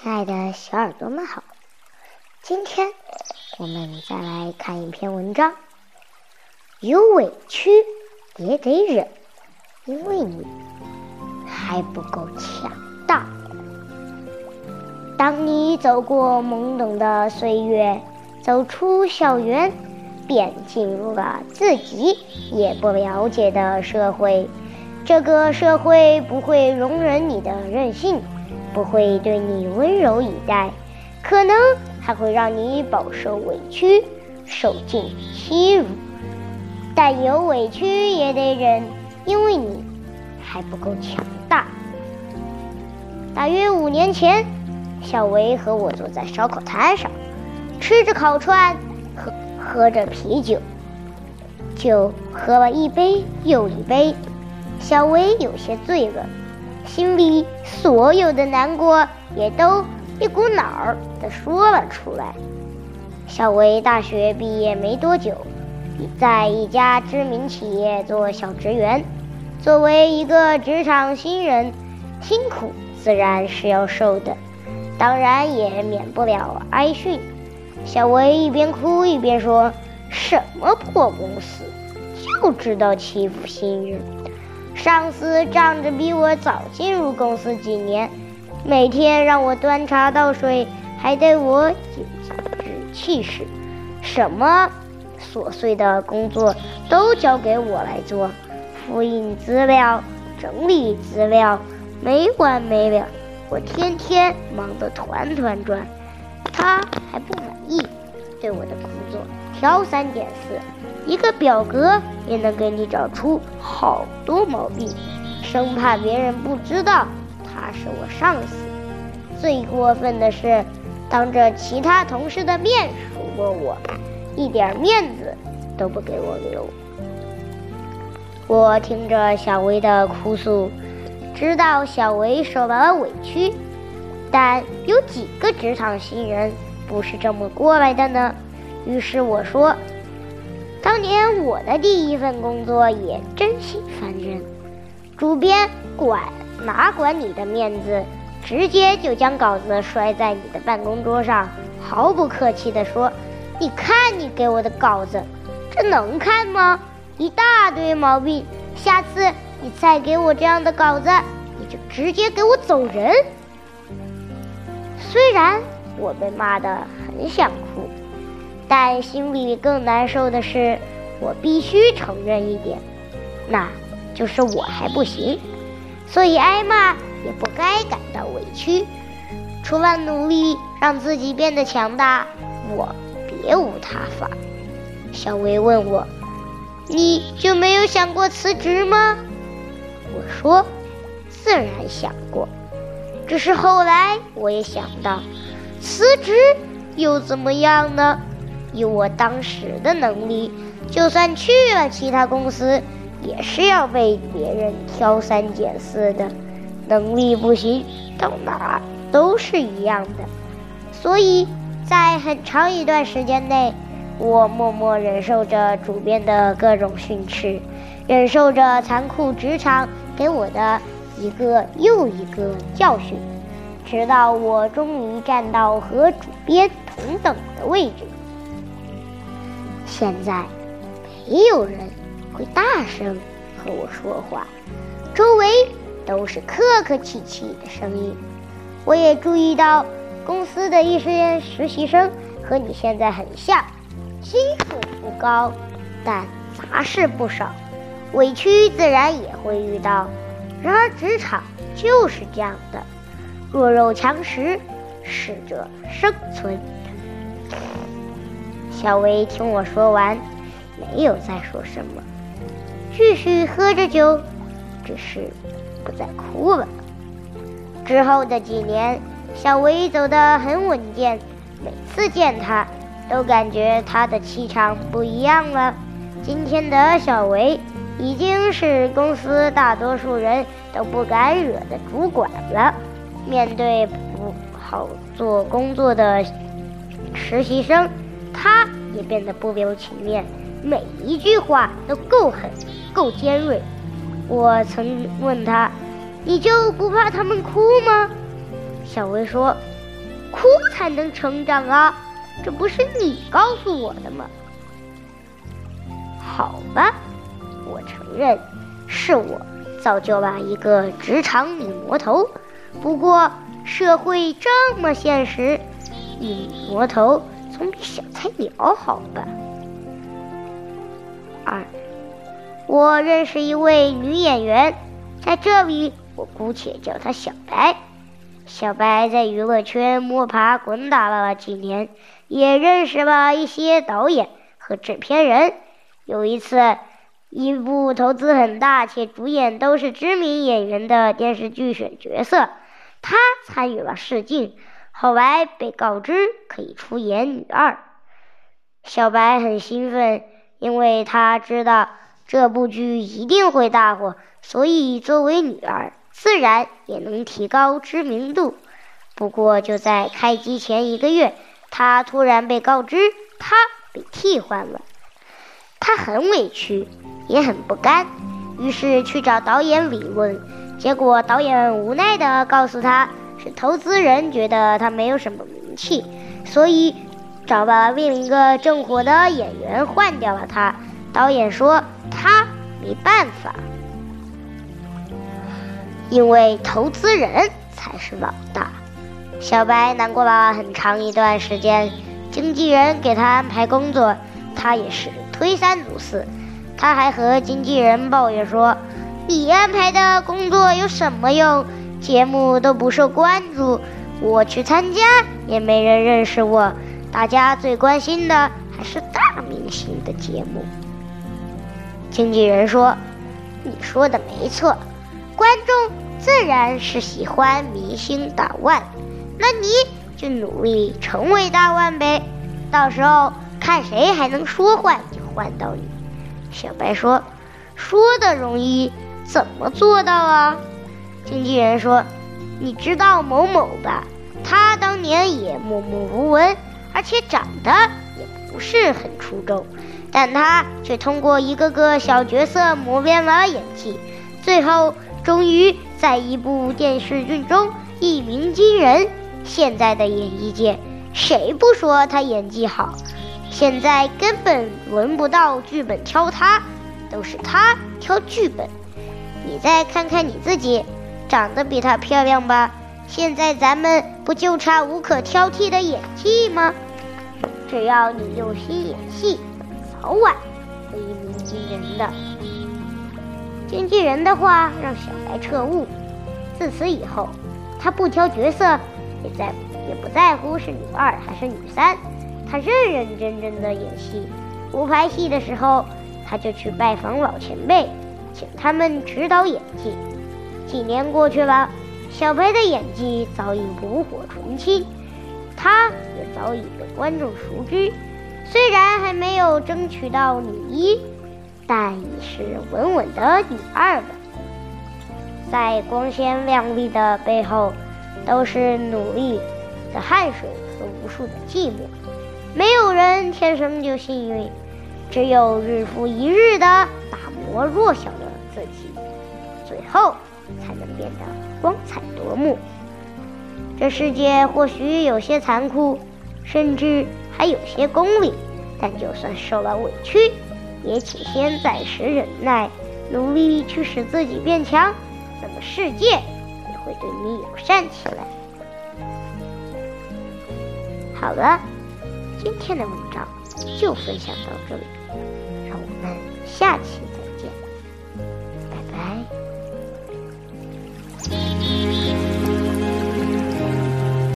亲爱的小耳朵们好，今天我们再来看一篇文章。有委屈也得忍，因为你还不够强大。当你走过懵懂的岁月，走出校园，便进入了自己也不了解的社会。这个社会不会容忍你的任性。不会对你温柔以待，可能还会让你饱受委屈、受尽欺辱。但有委屈也得忍，因为你还不够强大。大约五年前，小维和我坐在烧烤摊上，吃着烤串，喝喝着啤酒，酒喝了一杯又一杯，小维有些醉了。心里所有的难过也都一股脑儿的说了出来。小维大学毕业没多久，在一家知名企业做小职员。作为一个职场新人，辛苦自然是要受的，当然也免不了挨训。小维一边哭一边说：“什么破公司，就知道欺负新人。”上司仗着比我早进入公司几年，每天让我端茶倒水，还得我引指气使，什么琐碎的工作都交给我来做，复印资料、整理资料，没完没了。我天天忙得团团转，他还不满意，对我的工作挑三拣四。一个表格也能给你找出好多毛病，生怕别人不知道他是我上司。最过分的是，当着其他同事的面数落我，一点面子都不给我留。我听着小薇的哭诉，知道小薇受了委屈，但有几个职场新人不是这么过来的呢？于是我说。当年我的第一份工作也真心烦人，主编管哪管你的面子，直接就将稿子摔在你的办公桌上，毫不客气地说：“你看你给我的稿子，这能看吗？一大堆毛病，下次你再给我这样的稿子，你就直接给我走人。”虽然我被骂得很想哭。但心里更难受的是，我必须承认一点，那就是我还不行，所以挨骂也不该感到委屈。除了努力让自己变得强大，我别无他法。小薇问我：“你就没有想过辞职吗？”我说：“自然想过，只是后来我也想到，辞职又怎么样呢？”以我当时的能力，就算去了其他公司，也是要被别人挑三拣四的。能力不行，到哪儿都是一样的。所以在很长一段时间内，我默默忍受着主编的各种训斥，忍受着残酷职场给我的一个又一个教训，直到我终于站到和主编同等的位置。现在，没有人会大声和我说话，周围都是客客气气的声音。我也注意到，公司的一些实习生和你现在很像，薪水不高，但杂事不少，委屈自然也会遇到。然而，职场就是这样的，弱肉强食，适者生存。小薇听我说完，没有再说什么，继续喝着酒，只是不再哭了。之后的几年，小薇走得很稳健，每次见她，都感觉她的气场不一样了。今天的小薇已经是公司大多数人都不敢惹的主管了。面对不好做工作的实习生。他也变得不留情面，每一句话都够狠、够尖锐。我曾问他：“你就不怕他们哭吗？”小薇说：“哭才能成长啊！这不是你告诉我的吗？好吧，我承认是我造就了一个职场女魔头。不过社会这么现实，女魔头总比小菜鸟好吧？二，我认识一位女演员，在这里我姑且叫她小白。小白在娱乐圈摸爬滚打了几年，也认识了一些导演和制片人。有一次，一部投资很大且主演都是知名演员的电视剧选角色，他参与了试镜，后来被告知可以出演女二。小白很兴奋，因为他知道这部剧一定会大火，所以作为女二。自然也能提高知名度。不过就在开机前一个月，他突然被告知他被替换了，他很委屈，也很不甘，于是去找导演理论。结果导演无奈地告诉他，是投资人觉得他没有什么名气，所以找了另一个正火的演员换掉了他。导演说他没办法。因为投资人才是老大，小白难过了很长一段时间。经纪人给他安排工作，他也是推三阻四。他还和经纪人抱怨说：“你安排的工作有什么用？节目都不受关注，我去参加也没人认识我。大家最关心的还是大明星的节目。”经纪人说：“你说的没错。”观众自然是喜欢明星大腕，那你就努力成为大腕呗，到时候看谁还能说换就换到你。小白说：“说的容易，怎么做到啊？”经纪人说：“你知道某某吧？他当年也默默无闻，而且长得也不是很出众，但他却通过一个个小角色磨练了演技，最后。”终于在一部电视剧中一鸣惊人。现在的演艺界，谁不说他演技好？现在根本轮不到剧本挑他，都是他挑剧本。你再看看你自己，长得比她漂亮吧？现在咱们不就差无可挑剔的演技吗？只要你用心演戏，早晚会一鸣惊人的。经纪人的话让小白彻悟，自此以后，他不挑角色，也在也不在乎是女二还是女三，他认认真真的演戏。不拍戏的时候，他就去拜访老前辈，请他们指导演技。几年过去了，小白的演技早已炉火纯青，他也早已被观众熟知。虽然还没有争取到女一。但已是稳稳的女二了。在光鲜亮丽的背后，都是努力的汗水和无数的寂寞。没有人天生就幸运，只有日复一日的打磨弱小的自己，最后变得光彩夺目。这世界或许有些残酷，甚至还有些功利，但就算受了委屈。也请先暂时忍耐，努力去使自己变强，那么世界也会对你友善起来。好了，今天的文章就分享到这里，让我们下期。